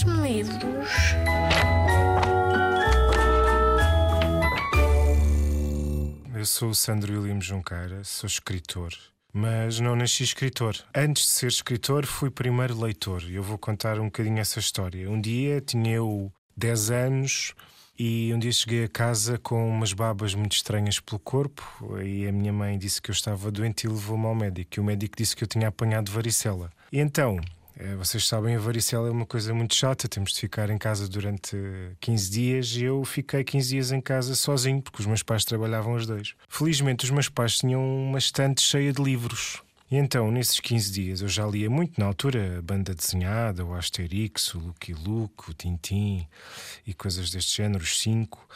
Traz-me livros. Eu sou o Sandro William Junqueira, sou escritor. Mas não nasci escritor. Antes de ser escritor, fui primeiro leitor. Eu vou contar um bocadinho essa história. Um dia tinha eu 10 anos e um dia cheguei a casa com umas babas muito estranhas pelo corpo. E a minha mãe disse que eu estava doente e levou-me ao médico. E o médico disse que eu tinha apanhado varicela. E então vocês sabem, a varicela é uma coisa muito chata, temos de ficar em casa durante 15 dias e eu fiquei 15 dias em casa sozinho, porque os meus pais trabalhavam os dois. Felizmente, os meus pais tinham uma estante cheia de livros. E então, nesses 15 dias, eu já lia muito na altura a banda desenhada, o Asterix, o Lucky Luke, o Tintin e coisas deste género, os 5.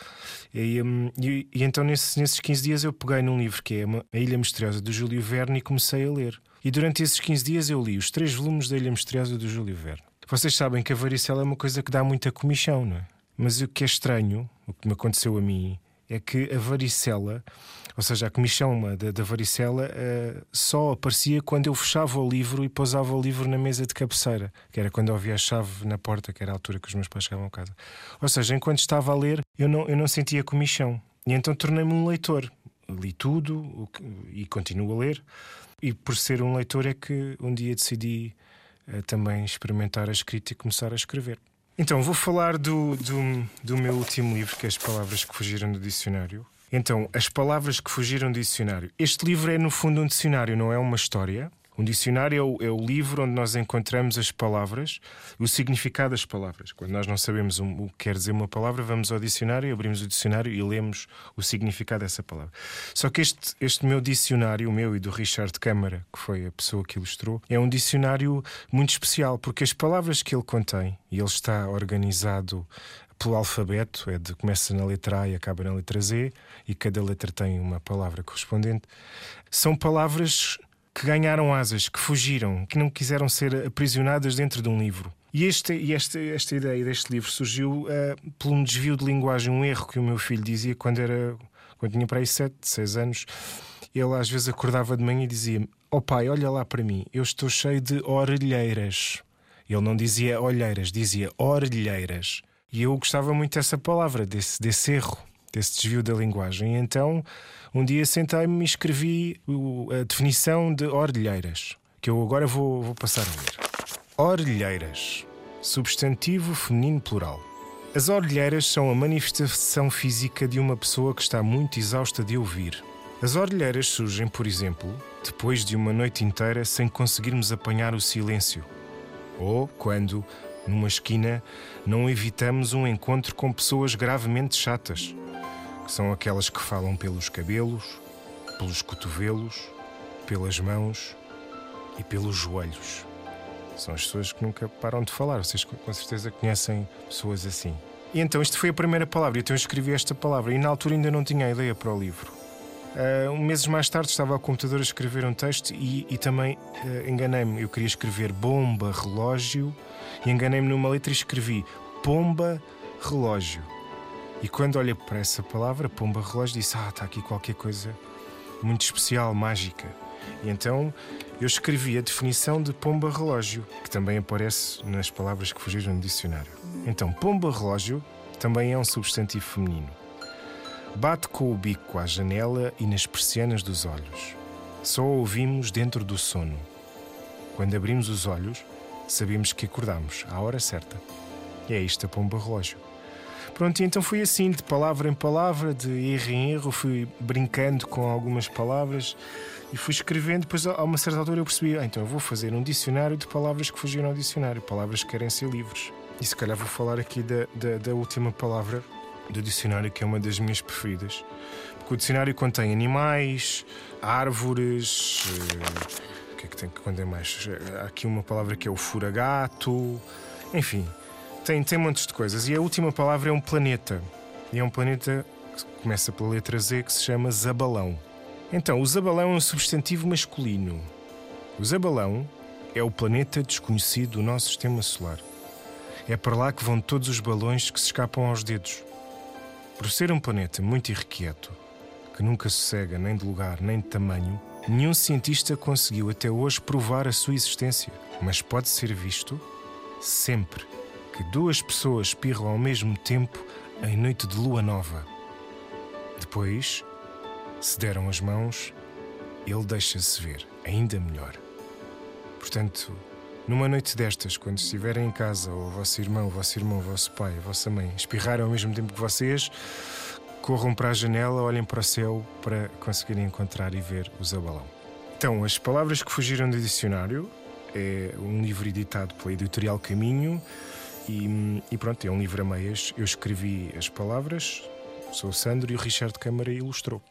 E, hum, e, e, então, nesses, nesses 15 dias, eu peguei num livro que é A Ilha Misteriosa do Júlio Verne e comecei a ler. E durante esses 15 dias eu li os três volumes da Ilha Misteriosa do Júlio Verne. Vocês sabem que a varicela é uma coisa que dá muita comichão, não é? Mas o que é estranho, o que me aconteceu a mim, é que a varicela, ou seja, a comichão da, da varicela, uh, só aparecia quando eu fechava o livro e pousava o livro na mesa de cabeceira, que era quando eu havia a chave na porta, que era a altura que os meus pais chegavam a casa. Ou seja, enquanto estava a ler, eu não, eu não sentia comichão. E então tornei-me um leitor. Li tudo e continuo a ler. E por ser um leitor é que um dia decidi uh, também experimentar a escrita e começar a escrever. Então, vou falar do, do, do meu último livro, que é As Palavras que Fugiram do Dicionário. Então, As Palavras que Fugiram do Dicionário. Este livro é, no fundo, um dicionário, não é uma história. Um dicionário é o, é o, livro onde nós encontramos as palavras, o significado das palavras. Quando nós não sabemos o, o que quer dizer uma palavra, vamos ao dicionário, abrimos o dicionário e lemos o significado dessa palavra. Só que este, este meu dicionário, o meu e do Richard Câmara, que foi a pessoa que ilustrou, é um dicionário muito especial, porque as palavras que ele contém, e ele está organizado pelo alfabeto, é de, começa na letra A e acaba na letra Z, e cada letra tem uma palavra correspondente, são palavras que ganharam asas, que fugiram, que não quiseram ser aprisionadas dentro de um livro. E, este, e esta, esta ideia deste livro surgiu uh, por um desvio de linguagem, um erro que o meu filho dizia quando era quando tinha para aí 7, 6 anos. Ele às vezes acordava de manhã e dizia-me: Oh pai, olha lá para mim, eu estou cheio de orelheiras. Ele não dizia olheiras, dizia orelheiras. E eu gostava muito dessa palavra, desse, desse erro desse desvio da linguagem. Então, um dia sentei-me e escrevi a definição de orelheiras, que eu agora vou, vou passar a ler. Orelheiras, substantivo feminino plural. As orelheiras são a manifestação física de uma pessoa que está muito exausta de ouvir. As orelheiras surgem, por exemplo, depois de uma noite inteira sem conseguirmos apanhar o silêncio. Ou quando, numa esquina, não evitamos um encontro com pessoas gravemente chatas que são aquelas que falam pelos cabelos, pelos cotovelos, pelas mãos e pelos joelhos. São as pessoas que nunca param de falar. Vocês com certeza conhecem pessoas assim. E então, isto foi a primeira palavra. Então, eu escrevi esta palavra e na altura ainda não tinha ideia para o livro. Uh, um meses mais tarde estava ao computador a escrever um texto e, e também uh, enganei-me. Eu queria escrever bomba, relógio e enganei-me numa letra e escrevi pomba, relógio. E quando olhei para essa palavra, pomba relógio, disse: Ah, está aqui qualquer coisa muito especial, mágica. E então eu escrevi a definição de pomba relógio, que também aparece nas palavras que fugiram no dicionário. Então, pomba relógio também é um substantivo feminino. Bate com o bico à janela e nas persianas dos olhos. Só a ouvimos dentro do sono. Quando abrimos os olhos, sabemos que acordamos à hora certa. E é isto a pomba relógio. Pronto, e então fui assim, de palavra em palavra, de erro em erro, fui brincando com algumas palavras e fui escrevendo. Depois, a uma certa altura, eu percebi: ah, então eu vou fazer um dicionário de palavras que fugiram ao dicionário, palavras que querem ser livres. E se calhar vou falar aqui da, da, da última palavra do dicionário, que é uma das minhas preferidas. Porque o dicionário contém animais, árvores. Uh, o que é que tem que conter mais? Há aqui uma palavra que é o furagato. Enfim, tem, tem montes de coisas. E a última palavra é um planeta. E é um planeta que começa pela letra Z que se chama Zabalão. Então, o Zabalão é um substantivo masculino. O Zabalão é o planeta desconhecido do nosso sistema solar. É para lá que vão todos os balões que se escapam aos dedos. Por ser um planeta muito irrequieto, que nunca sossega nem de lugar nem de tamanho, nenhum cientista conseguiu até hoje provar a sua existência, mas pode ser visto sempre que duas pessoas espirram ao mesmo tempo em noite de lua nova. Depois, se deram as mãos, ele deixa-se ver, ainda melhor. Portanto, numa noite destas, quando estiverem em casa, ou o vosso irmão, o vosso irmão, o vosso pai, a vossa mãe espirrarem ao mesmo tempo que vocês, corram para a janela, olhem para o céu para conseguirem encontrar e ver o zabalão. Então, as palavras que fugiram do dicionário é um livro editado pela editorial Caminho e, e pronto, é um livro a meias. Eu escrevi as palavras, sou o Sandro e o Richard Câmara ilustrou.